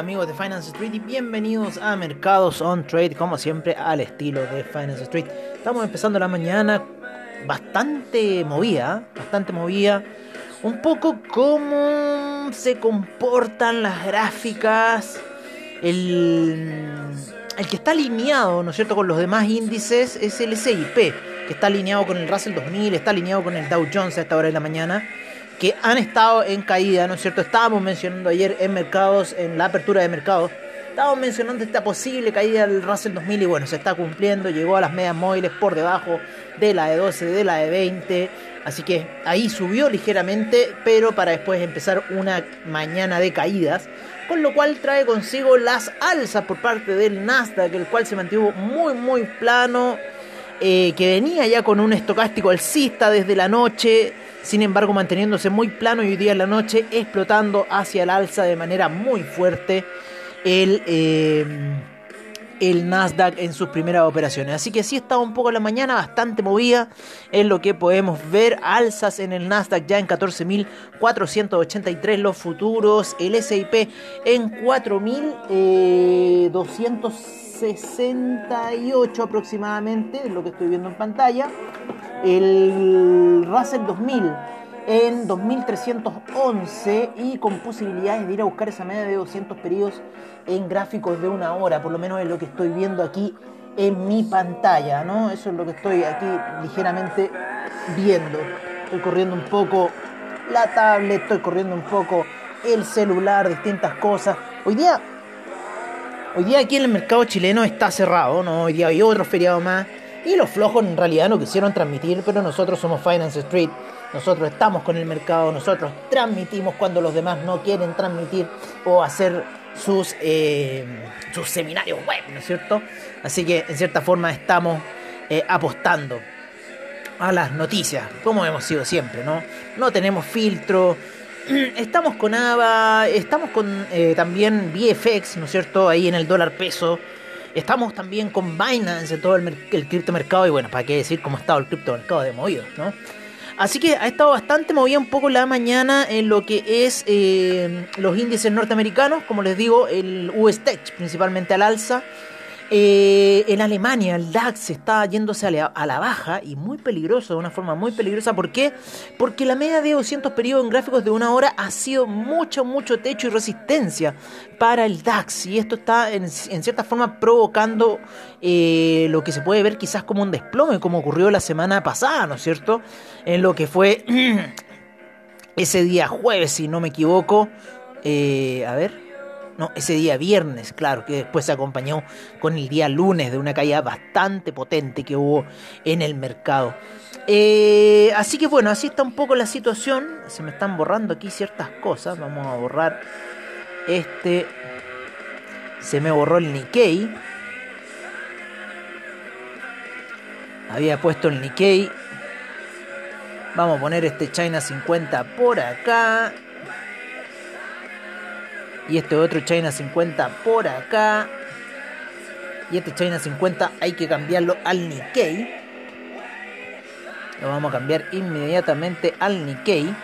amigos de Finance Street y bienvenidos a Mercados on Trade, como siempre al estilo de Finance Street. Estamos empezando la mañana bastante movida, bastante movida, un poco cómo se comportan las gráficas, el, el que está alineado, ¿no es cierto?, con los demás índices es el SIP, que está alineado con el Russell 2000, está alineado con el Dow Jones a esta hora de la mañana que han estado en caída, ¿no es cierto? Estábamos mencionando ayer en mercados, en la apertura de mercados, estábamos mencionando esta posible caída del Russell 2000 y bueno, se está cumpliendo, llegó a las medias móviles por debajo de la de 12, de la de 20, así que ahí subió ligeramente, pero para después empezar una mañana de caídas, con lo cual trae consigo las alzas por parte del Nasdaq, el cual se mantuvo muy muy plano, eh, que venía ya con un estocástico alcista desde la noche, sin embargo manteniéndose muy plano y hoy día en la noche explotando hacia el alza de manera muy fuerte el, eh, el Nasdaq en sus primeras operaciones. Así que sí estaba un poco la mañana, bastante movida en lo que podemos ver. Alzas en el Nasdaq ya en 14.483 los futuros, el SIP en 4.268 aproximadamente, es lo que estoy viendo en pantalla el Russell 2000 en 2311 y con posibilidades de ir a buscar esa media de 200 periodos en gráficos de una hora, por lo menos es lo que estoy viendo aquí en mi pantalla, ¿no? Eso es lo que estoy aquí ligeramente viendo. Estoy corriendo un poco la tablet, estoy corriendo un poco el celular, distintas cosas. Hoy día, hoy día aquí en el mercado chileno está cerrado, ¿no? Hoy día hay otro feriado más y los flojos en realidad no quisieron transmitir, pero nosotros somos Finance Street. Nosotros estamos con el mercado, nosotros transmitimos cuando los demás no quieren transmitir o hacer sus, eh, sus seminarios web, ¿no es cierto? Así que en cierta forma estamos eh, apostando a las noticias, como hemos sido siempre, ¿no? No tenemos filtro, estamos con AVA, estamos con eh, también VFX, ¿no es cierto? Ahí en el dólar peso. Estamos también con Binance todo el, el criptomercado y bueno, para qué decir cómo ha estado el criptomercado de movido, ¿no? Así que ha estado bastante movida un poco la mañana en lo que es eh, los índices norteamericanos, como les digo, el US Tech principalmente al alza, eh, en Alemania el DAX está yéndose a la, baja y muy peligroso, de una forma muy peligrosa. ¿Por qué? Porque la media de 200 periodos en gráficos de una hora ha sido mucho, mucho techo y resistencia para el DAX. Y esto está en, cierta forma provocando eh, lo que se puede ver quizás como un desplome, como ocurrió la semana pasada, ¿no es cierto? En lo que fue ese día jueves, si no me equivoco. Eh, a ver no, ese día viernes, claro, que después se acompañó con el día lunes de una caída bastante potente que hubo en el mercado. Eh, así que bueno, así está un poco la situación. Se me están borrando aquí ciertas cosas. Vamos a borrar este. Se me borró el Nikkei. Había puesto el Nikkei. Vamos a poner este China 50 por acá. Y este otro China 50 por acá. Y este China 50 hay que cambiarlo al Nikkei. Lo vamos a cambiar inmediatamente al Nikkei.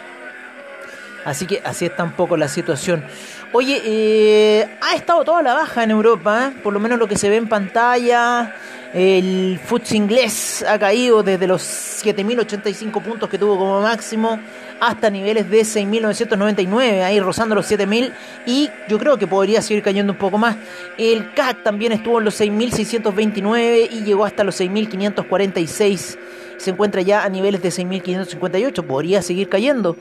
Así que así está un poco la situación. Oye, eh, ha estado toda la baja en Europa, ¿eh? por lo menos lo que se ve en pantalla. El FTSE inglés ha caído desde los 7.085 puntos que tuvo como máximo hasta niveles de 6.999, ahí rozando los 7.000 y yo creo que podría seguir cayendo un poco más. El CAC también estuvo en los 6.629 y llegó hasta los 6.546. Se encuentra ya a niveles de 6.558, podría seguir cayendo.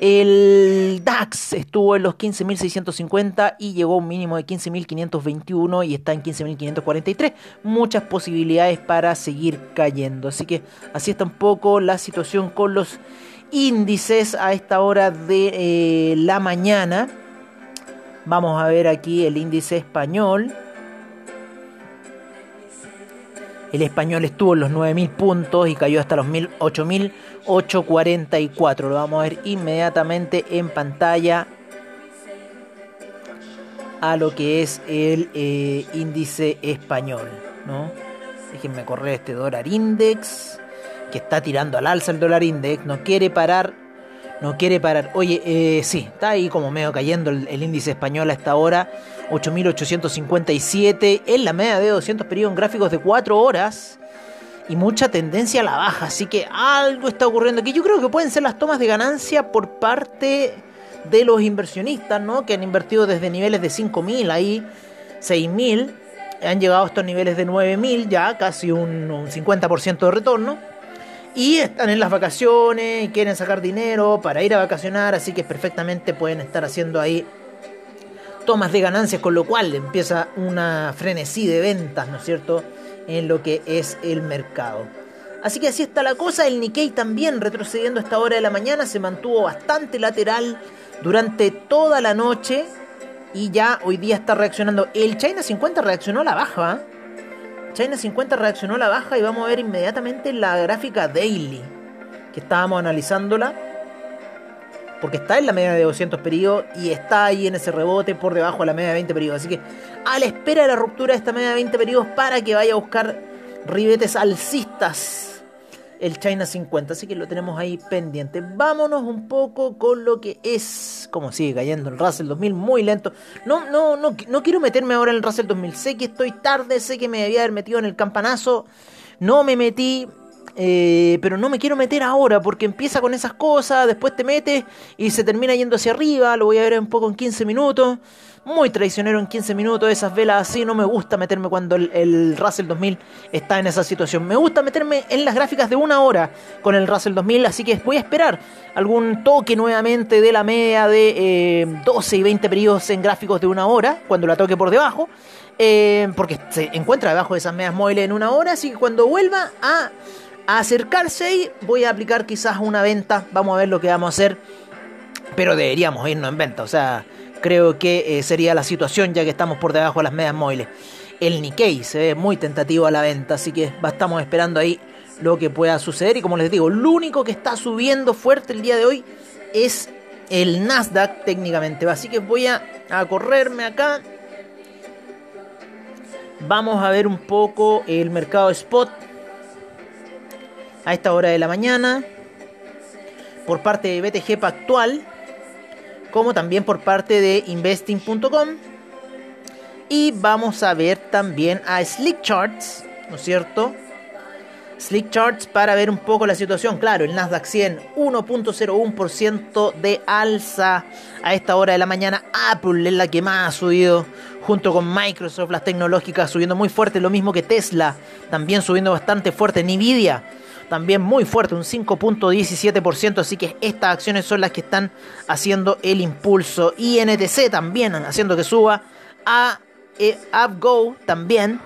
El DAX estuvo en los 15.650 y llegó un mínimo de 15.521 y está en 15.543. Muchas posibilidades para seguir cayendo. Así que así está un poco la situación con los índices a esta hora de eh, la mañana. Vamos a ver aquí el índice español. El español estuvo en los 9.000 puntos y cayó hasta los 8.844. Lo vamos a ver inmediatamente en pantalla a lo que es el eh, índice español. ¿no? Déjenme correr este dólar index que está tirando al alza el dólar index, no quiere parar, no quiere parar. Oye, eh, sí, está ahí como medio cayendo el, índice español a esta hora. 8.857 en la media de 200 periodos en gráficos de 4 horas. Y mucha tendencia a la baja. Así que algo está ocurriendo aquí. Yo creo que pueden ser las tomas de ganancia por parte de los inversionistas, ¿no? Que han invertido desde niveles de 5.000 ahí, 6.000. Han llegado a estos niveles de 9.000 ya, casi un, un 50% de retorno y están en las vacaciones y quieren sacar dinero para ir a vacacionar, así que perfectamente pueden estar haciendo ahí tomas de ganancias, con lo cual empieza una frenesí de ventas, ¿no es cierto?, en lo que es el mercado. Así que así está la cosa, el Nikkei también retrocediendo a esta hora de la mañana, se mantuvo bastante lateral durante toda la noche y ya hoy día está reaccionando. El China 50 reaccionó a la baja, ¿eh? China 50 reaccionó a la baja y vamos a ver inmediatamente la gráfica daily que estábamos analizándola. Porque está en la media de 200 periodos y está ahí en ese rebote por debajo de la media de 20 periodos. Así que a la espera de la ruptura de esta media de 20 periodos para que vaya a buscar ribetes alcistas el China 50, así que lo tenemos ahí pendiente. Vámonos un poco con lo que es, como sigue cayendo el Russell 2000, muy lento. No, no, no, no quiero meterme ahora en el Russell 2000, sé que estoy tarde, sé que me debía haber metido en el campanazo, no me metí, eh, pero no me quiero meter ahora porque empieza con esas cosas, después te metes y se termina yendo hacia arriba, lo voy a ver un poco en 15 minutos muy traicionero en 15 minutos, esas velas así, no me gusta meterme cuando el, Russell 2000 está en esa situación. Me gusta meterme en las gráficas de una hora con el Russell 2000, así que voy a esperar algún toque nuevamente de la media de 12 eh, y 20 periodos en gráficos de una hora, cuando la toque por debajo, eh, porque se encuentra debajo de esas medias móviles en una hora, así que cuando vuelva a, a acercarse ahí, voy a aplicar quizás una venta, vamos a ver lo que vamos a hacer, pero deberíamos irnos en venta, o sea creo que eh, sería la situación ya que estamos por debajo de las medias móviles. El Nikkei se ve muy tentativo a la venta, así que estamos esperando ahí lo que pueda suceder. Y como les digo, lo único que está subiendo fuerte el día de hoy es el Nasdaq técnicamente. Así que voy a, a correrme acá. Vamos a ver un poco el mercado spot a esta hora de la mañana por parte de BTG Pactual como también por parte de investing.com. Y vamos a ver también a Slick Charts, ¿no es cierto? Slick Charts para ver un poco la situación. Claro, el Nasdaq 100, 1.01% de alza a esta hora de la mañana. Apple es la que más ha subido, junto con Microsoft, las tecnológicas subiendo muy fuerte. Lo mismo que Tesla, también subiendo bastante fuerte. Nvidia también muy fuerte, un 5.17%, así que estas acciones son las que están haciendo el impulso. Y NTC también haciendo que suba, a UpGo también,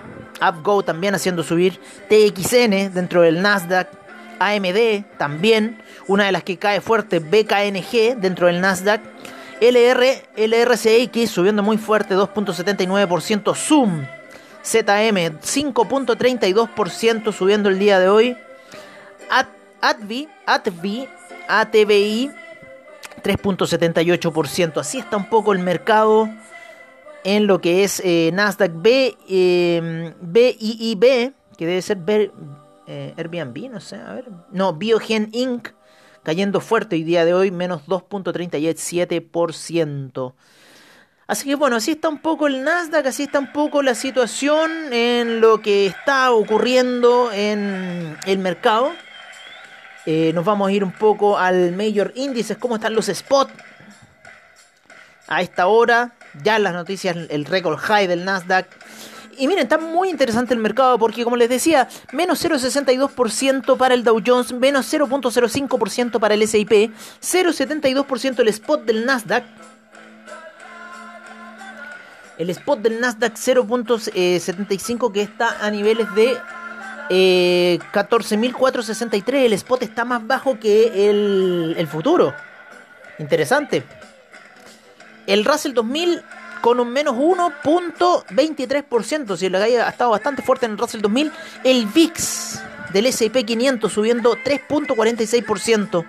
también haciendo subir, TXN dentro del Nasdaq, AMD también, una de las que cae fuerte, BKNG dentro del Nasdaq. LR, LRCX subiendo muy fuerte, 2.79%. Zoom, ZM, 5.32% subiendo el día de hoy. ATVI, ATVI, ATVI 3.78%. Así está un poco el mercado en lo que es eh, Nasdaq B, eh, BIIB, que debe ser eh, Airbnb, no sé, a ver. No, Biogen Inc. cayendo fuerte hoy día de hoy, menos 2.37%. Así que bueno, así está un poco el Nasdaq, así está un poco la situación en lo que está ocurriendo en el mercado. Eh, nos vamos a ir un poco al Major Índices, cómo están los spots. A esta hora, ya las noticias, el récord high del Nasdaq. Y miren, está muy interesante el mercado porque, como les decía, menos 0,62% para el Dow Jones, menos 0,05% para el SIP, 0,72% el spot del Nasdaq. El spot del Nasdaq 0.75 que está a niveles de 14.463. Eh, el spot está más bajo que el, futuro. Interesante. El Russell 2000 con un menos 1.23%. Si la caída ha estado bastante fuerte en el Russell 2000. El VIX del S&P 500 subiendo 3.46%.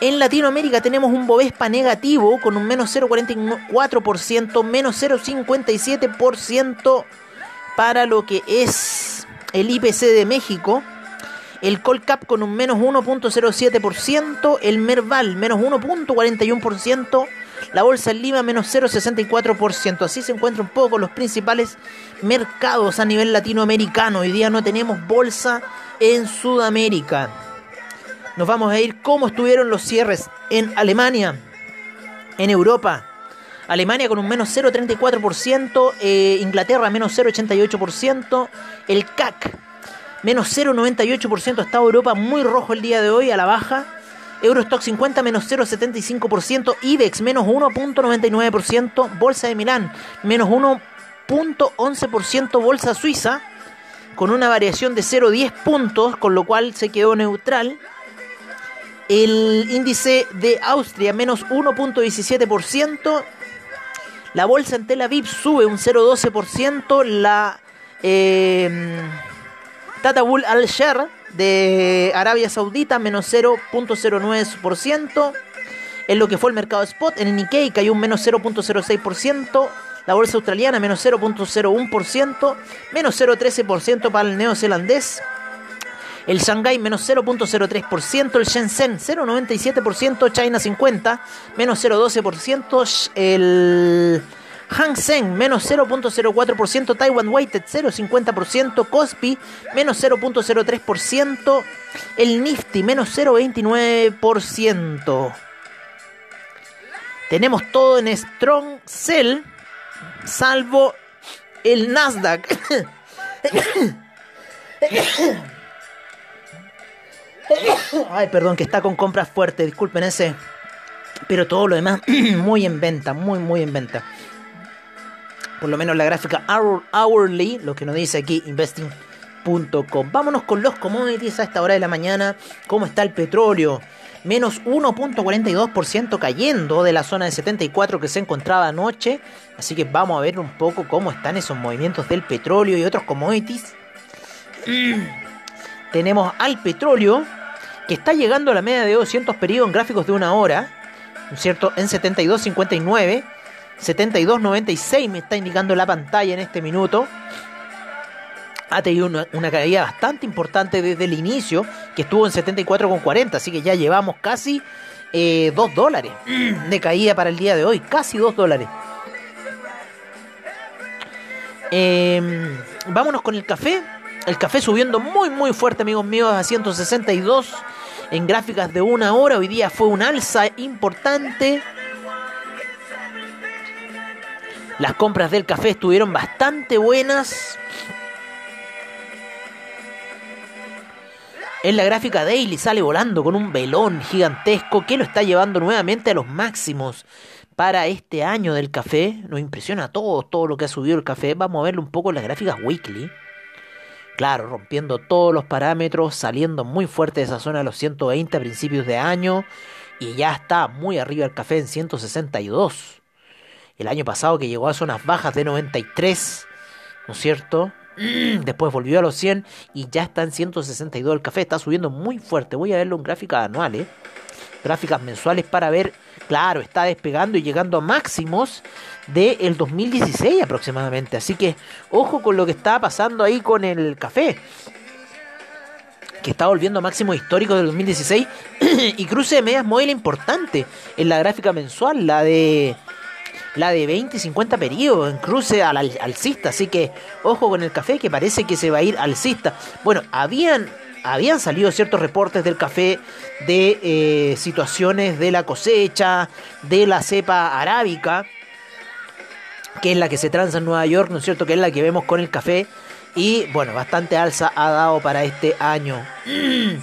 En Latinoamérica tenemos un Bovespa negativo con un menos 0.44%, menos 0.57% para lo que es el IPC de México. el Colcap con un menos 1.07%, el Merval menos 1.41%, la bolsa en Lima menos 0.64%. Así se encuentran un poco los principales mercados a nivel latinoamericano. Hoy día no tenemos bolsa en Sudamérica. Nos vamos a ir cómo estuvieron los cierres en Alemania, en Europa. Alemania con un menos 0,34%, eh, Inglaterra menos 0,88%, el CAC menos 0,98%, está Europa muy rojo el día de hoy a la baja. Eurostock 50 menos 0,75%, IBEX menos 1,99%, Bolsa de Milán menos 1,11%, Bolsa Suiza con una variación de 0,10 puntos, con lo cual se quedó neutral. El índice de Austria menos 1.17%. La bolsa en Tel Aviv sube un 0.12%. La eh, Tatawul Al-Sher de Arabia Saudita menos 0.09%. En lo que fue el mercado spot, en el Nikkei cayó un menos 0.06%. La bolsa australiana menos 0.01%. Menos 0.13% para el neozelandés. El Shanghai menos 0.03%, el Shenzhen 0.97%, China 50 menos 0.12%, el Hang Seng menos 0.04%, Taiwan Weighted 0.50%, Kospi menos 0.03%, el Nifty menos 0.29%. Tenemos todo en Strong Cell, salvo el Nasdaq. Ay, perdón, que está con compras fuertes, disculpen ese. Pero todo lo demás, muy en venta, muy, muy en venta. Por lo menos la gráfica hourly, lo que nos dice aquí investing.com. Vámonos con los commodities a esta hora de la mañana. ¿Cómo está el petróleo? Menos 1.42% cayendo de la zona de 74 que se encontraba anoche. Así que vamos a ver un poco cómo están esos movimientos del petróleo y otros commodities. Tenemos al petróleo que está llegando a la media de 200 periodos en gráficos de una hora, ¿no es cierto? En 72.59, 72.96 me está indicando la pantalla en este minuto. Ha tenido una, caída bastante importante desde el inicio, que estuvo en 74.40, así que ya llevamos casi 2 eh, dólares de caída para el día de hoy, casi 2 dólares. Em, vámonos con el café. El café subiendo muy muy fuerte, amigos míos, a 162 en gráficas de una hora. Hoy día fue un alza importante. Las compras del café estuvieron bastante buenas. En la gráfica daily sale volando con un velón gigantesco que lo está llevando nuevamente a los máximos para este año del café. Nos impresiona a todos todo lo que ha subido el café. Vamos a verlo un poco en las gráficas weekly. Claro, rompiendo todos los parámetros, saliendo muy fuerte de esa zona de los 120 a principios de año y ya está muy arriba el café en 162. El año pasado que llegó a zonas bajas de 93, ¿no es cierto? Después volvió a los 100 y ya está en 162 el café, está subiendo muy fuerte. Voy a verlo en gráficas anuales, gráficas mensuales para ver, claro, está despegando y llegando a máximos del 2016 aproximadamente. Así que ojo con lo que está pasando ahí con el café. Que está volviendo a máximo histórico del 2016. y cruce de medias móvil importante en la gráfica mensual. La de la de 20 y 50 periodos en cruce al, alcista. Así que ojo con el café que parece que se va a ir alcista. Bueno, habían, habían salido ciertos reportes del café de eh, situaciones de la cosecha, de la cepa arábica que es la que se transa en Nueva York, ¿no es cierto? Que es la que vemos con el café. Y bueno, bastante alza ha dado para este año.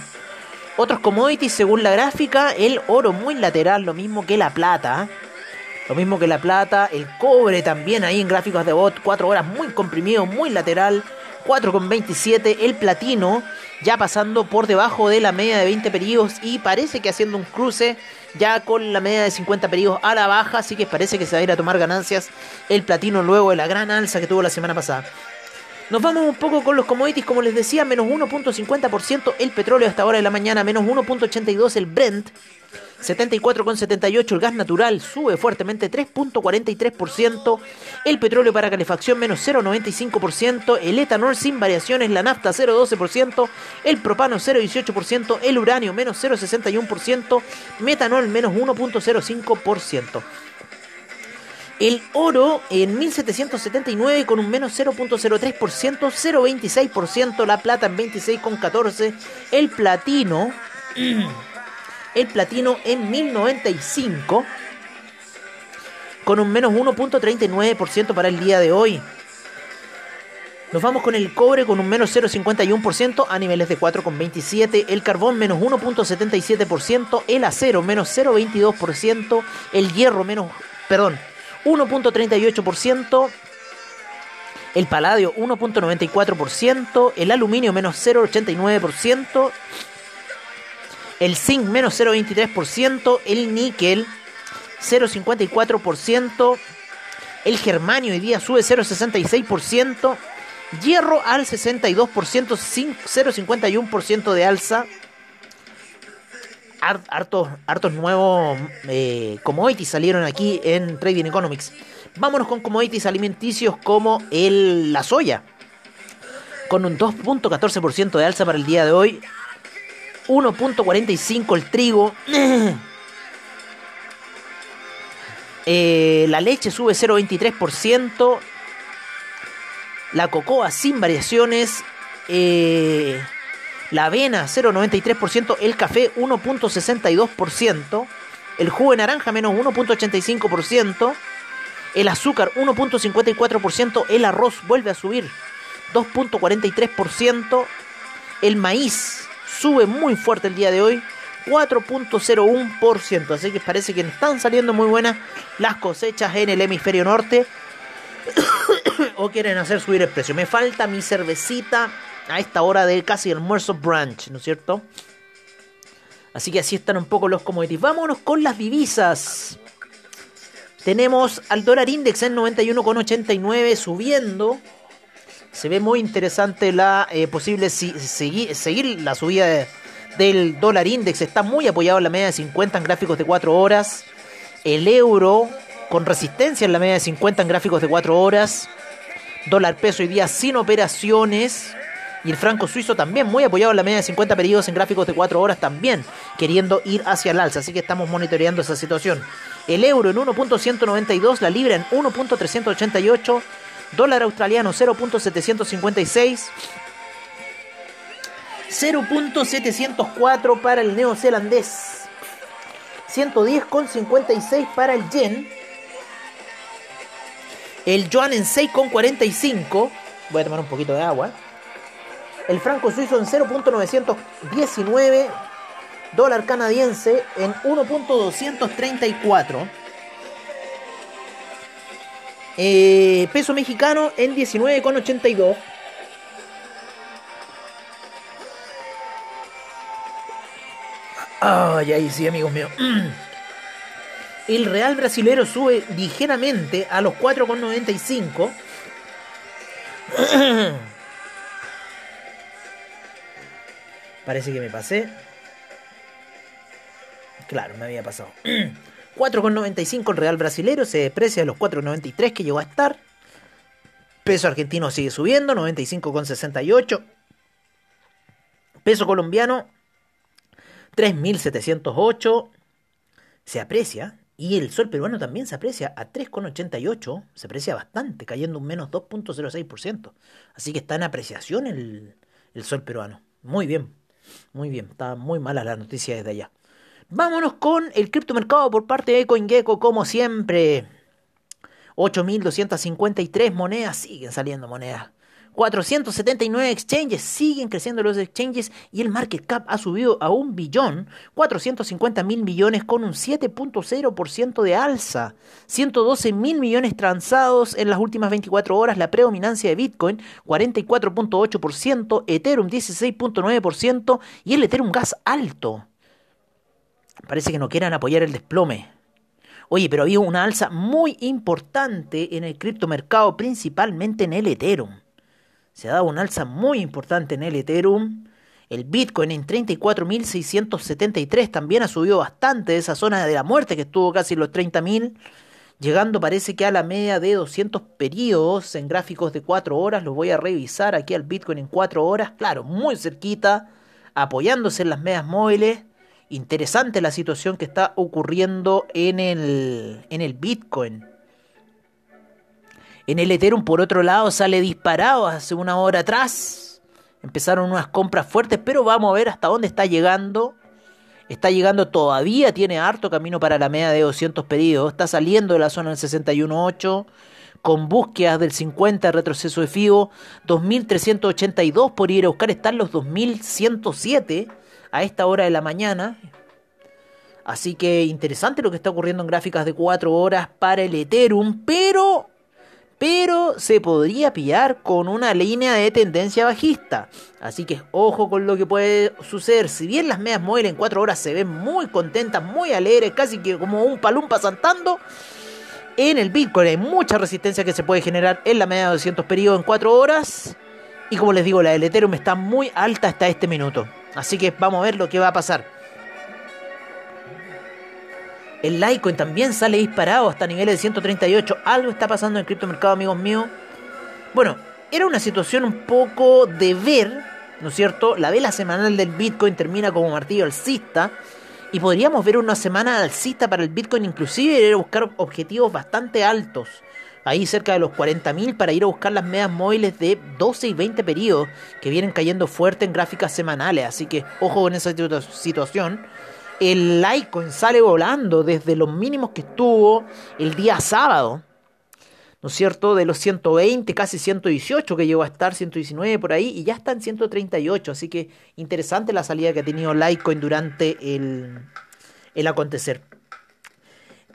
Otros commodities, según la gráfica, el oro muy lateral, lo mismo que la plata. Lo mismo que la plata, el cobre también ahí en gráficos de bot, 4 horas muy comprimido, muy lateral. 4,27 el platino, ya pasando por debajo de la media de 20 periodos y parece que haciendo un cruce ya con la media de 50 periodos a la baja, así que parece que se va a ir a tomar ganancias el platino luego de la gran alza que tuvo la semana pasada. Nos vamos un poco con los commodities, como les decía, menos 1.50% el petróleo hasta ahora de la mañana, menos 1.82 el Brent, 74,78 el gas natural sube fuertemente 3.43%, el petróleo para calefacción menos 0,95%, el etanol sin variaciones, la nafta 0,12%, el propano 0,18%, el uranio menos 0,61%, metanol menos 1.05%. El oro en 1779 con un menos 0.03%, 0.26%, la plata en 26,14%, el platino el platino en 1095 con un menos 1.39% para el día de hoy. Nos vamos con el cobre con un menos 0.51% a niveles de 4,27%, el carbón menos 1.77%, el acero menos 0.22%, el hierro menos, perdón, 1.38%, el paladio 1.94%, el aluminio menos 0.89%, el zinc menos 0,23%, el níquel 0,54%, el germanio hoy día sube 0,66%, hierro al 62%, 0,51% de alza. Hartos, hartos nuevos eh, commodities salieron aquí en Trading Economics. Vámonos con commodities alimenticios como el, la soya, con un 2.14% de alza para el día de hoy, 1.45 el trigo. Eh, la leche sube 0.23%. La cocoa sin variaciones. Eh, la avena 0.93%. El café 1.62%. El jugo de naranja menos 1.85%. El azúcar 1.54%. El arroz vuelve a subir 2.43%. El maíz sube muy fuerte el día de hoy. 4.01%. Así que parece que están saliendo muy buenas las cosechas en el hemisferio norte. o quieren hacer subir el precio. Me falta mi cervecita a esta hora de casi almuerzo brunch, ¿no es cierto? Así que así están un poco los commodities. Vámonos con las divisas. Tenemos al dólar index en 91,89 subiendo se ve muy interesante la eh, posible seguir la subida del dólar index. Está muy apoyado en la media de 50 en gráficos de 4 horas. El euro con resistencia en la media de 50 en gráficos de 4 horas. Dólar peso hoy día sin operaciones. Y el franco suizo también muy apoyado en la media de 50 periodos en gráficos de 4 horas también, queriendo ir hacia el alza. Así que estamos monitoreando esa situación. El euro en 1.192, la libra en 1.388 Dólar australiano 0.756. 0.704 para el neozelandés. 110,56 para el yen. El yuan en 6,45. Voy a tomar un poquito de agua. El franco suizo en 0.919. Dólar canadiense en 1.234. Eh, peso mexicano en 19,82. Ay, ay, sí, amigos míos. El real brasilero sube ligeramente a los 4,95. Parece que me pasé. Claro, me había pasado. 4,95 el real brasilero se deprecia a los 4,93 que llegó a estar. Peso argentino sigue subiendo, 95,68. Peso colombiano, 3.708. Se aprecia. Y el sol peruano también se aprecia a 3,88. Se aprecia bastante, cayendo un menos 2,06%. Así que está en apreciación el, el sol peruano. Muy bien, muy bien. Está muy mala la noticia desde allá. Vámonos con el criptomercado por parte de CoinGecko, como siempre. 8.253 monedas, siguen saliendo monedas. 479 exchanges, siguen creciendo los exchanges y el market cap ha subido a un billón 450 mil millones con un 7.0% de alza. 112 mil millones transados en las últimas 24 horas, la predominancia de Bitcoin 44.8%, Ethereum 16.9% y el Ethereum Gas alto Parece que no quieran apoyar el desplome. Oye, pero había una alza muy importante en el criptomercado, principalmente en el Ethereum. Se ha dado un alza muy importante en el Ethereum. El Bitcoin en 34.673 también ha subido bastante de esa zona de la muerte que estuvo casi los 30.000. Llegando parece que a la media de 200 periodos en gráficos de 4 horas. Los voy a revisar aquí al Bitcoin en 4 horas. Claro, muy cerquita. Apoyándose en las medias móviles. Interesante la situación que está ocurriendo en el, en el Bitcoin. En el Ethereum, por otro lado, sale disparado hace una hora atrás. Empezaron unas compras fuertes, pero vamos a ver hasta dónde está llegando. Está llegando todavía, tiene harto camino para la media de 200 pedidos. Está saliendo de la zona del 61.8 con búsquedas del 50 retroceso de FIBO. 2.382 por ir a buscar. Están los 2.107 a esta hora de la mañana. Así que interesante lo que está ocurriendo en gráficas de 4 horas para el Ethereum, pero pero se podría pillar con una línea de tendencia bajista. Así que ojo con lo que puede suceder. Si bien las medias móviles en 4 horas se ven muy contentas, muy alegres, casi que como un palumpa saltando, en el Bitcoin hay mucha resistencia que se puede generar en la media de 200 periodos en 4 horas. Y como les digo, la del Ethereum está muy alta hasta este minuto. Así que vamos a ver lo que va a pasar. El Litecoin también sale disparado hasta niveles de 138. Algo está pasando en el criptomercado, amigos míos. Bueno, era una situación un poco de ver, ¿no es cierto? La vela semanal del Bitcoin termina como martillo alcista. Y podríamos ver una semana alcista para el Bitcoin, inclusive ir a buscar objetivos bastante altos ahí cerca de los 40.000 para ir a buscar las medias móviles de 12 y 20 periodos que vienen cayendo fuerte en gráficas semanales. Así que ojo con esa situación. El Litecoin sale volando desde los mínimos que estuvo el día sábado. ¿No es cierto? De los 120, casi 118 que llegó a estar, 119 por ahí, y ya está en 138. Así que interesante la salida que ha tenido Litecoin durante el, el acontecer.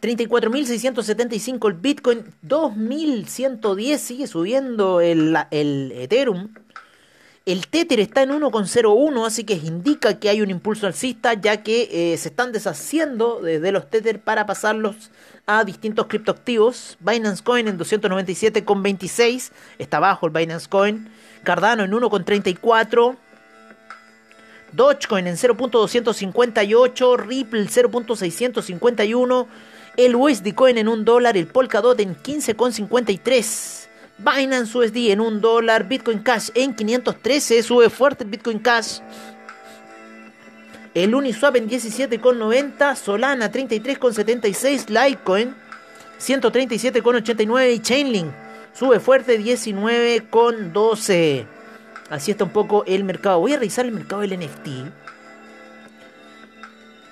34.675 el Bitcoin, 2.110 sigue subiendo el, el Ethereum. El Tether está en 1,01, así que indica que hay un impulso alcista, ya que eh, se están deshaciendo de, los Tether para pasarlos a distintos criptoactivos. Binance Coin en 297,26, está bajo el Binance Coin. Cardano en 1,34. Dogecoin en 0.258, Ripple 0.651, el USD Coin en 1 dólar, el Polkadot en 15,53. Binance USD en 1 dólar, Bitcoin Cash en 513, sube fuerte el Bitcoin Cash. El Uniswap en 17,90, Solana 33,76, Litecoin 137,89 y Chainlink sube fuerte 19,12. Así está un poco el mercado. Voy a revisar el mercado del NFT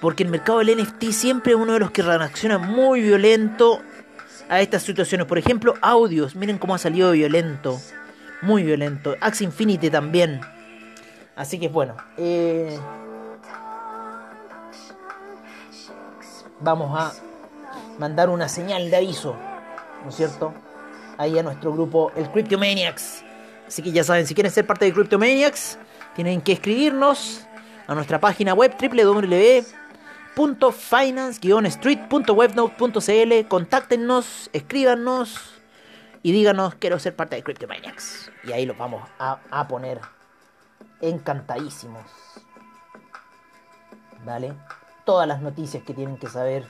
porque el mercado del NFT siempre es uno de los que reacciona muy violento a estas situaciones. Por ejemplo, audios, miren cómo ha salido violento, muy violento. Axe Infinity también. Así que bueno, eh, vamos a mandar una señal de aviso, ¿no es cierto? Ahí a nuestro grupo, el Cryptomaniacs. Así que ya saben, si quieren ser parte de Cryptomaniacs, tienen que escribirnos a nuestra página web www www.finance-street.webnote.cl Contáctenos, escríbanos y díganos quiero ser parte de CryptoManiacs. Y ahí los vamos a, a poner encantadísimos. ¿Vale? Todas las noticias que tienen que saber.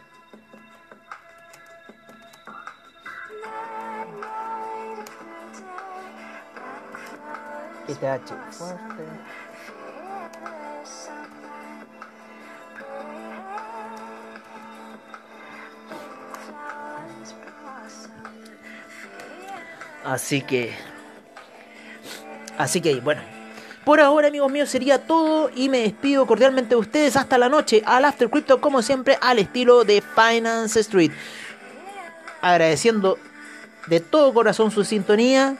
ETH fuerte. Así que. Así que, bueno. Por ahora, amigos míos, sería todo y me despido cordialmente de ustedes hasta la noche al After Crypto, como siempre, al estilo de Finance Street. Agradeciendo de todo corazón su sintonía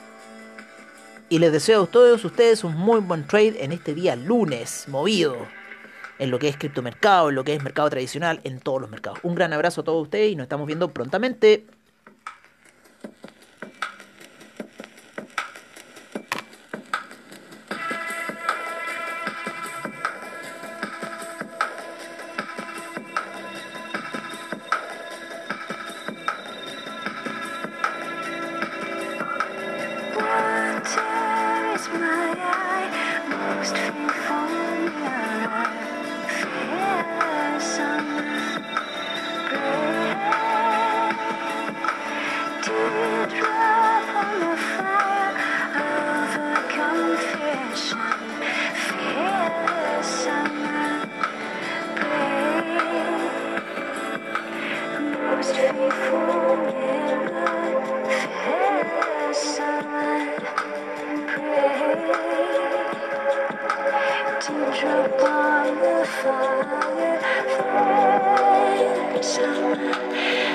y les deseo a todos ustedes un muy buen trade en este día lunes, movido en lo que es criptomercado, en lo que es mercado tradicional, en todos los mercados. Un gran abrazo a todos ustedes y nos estamos viendo prontamente. fire, fire,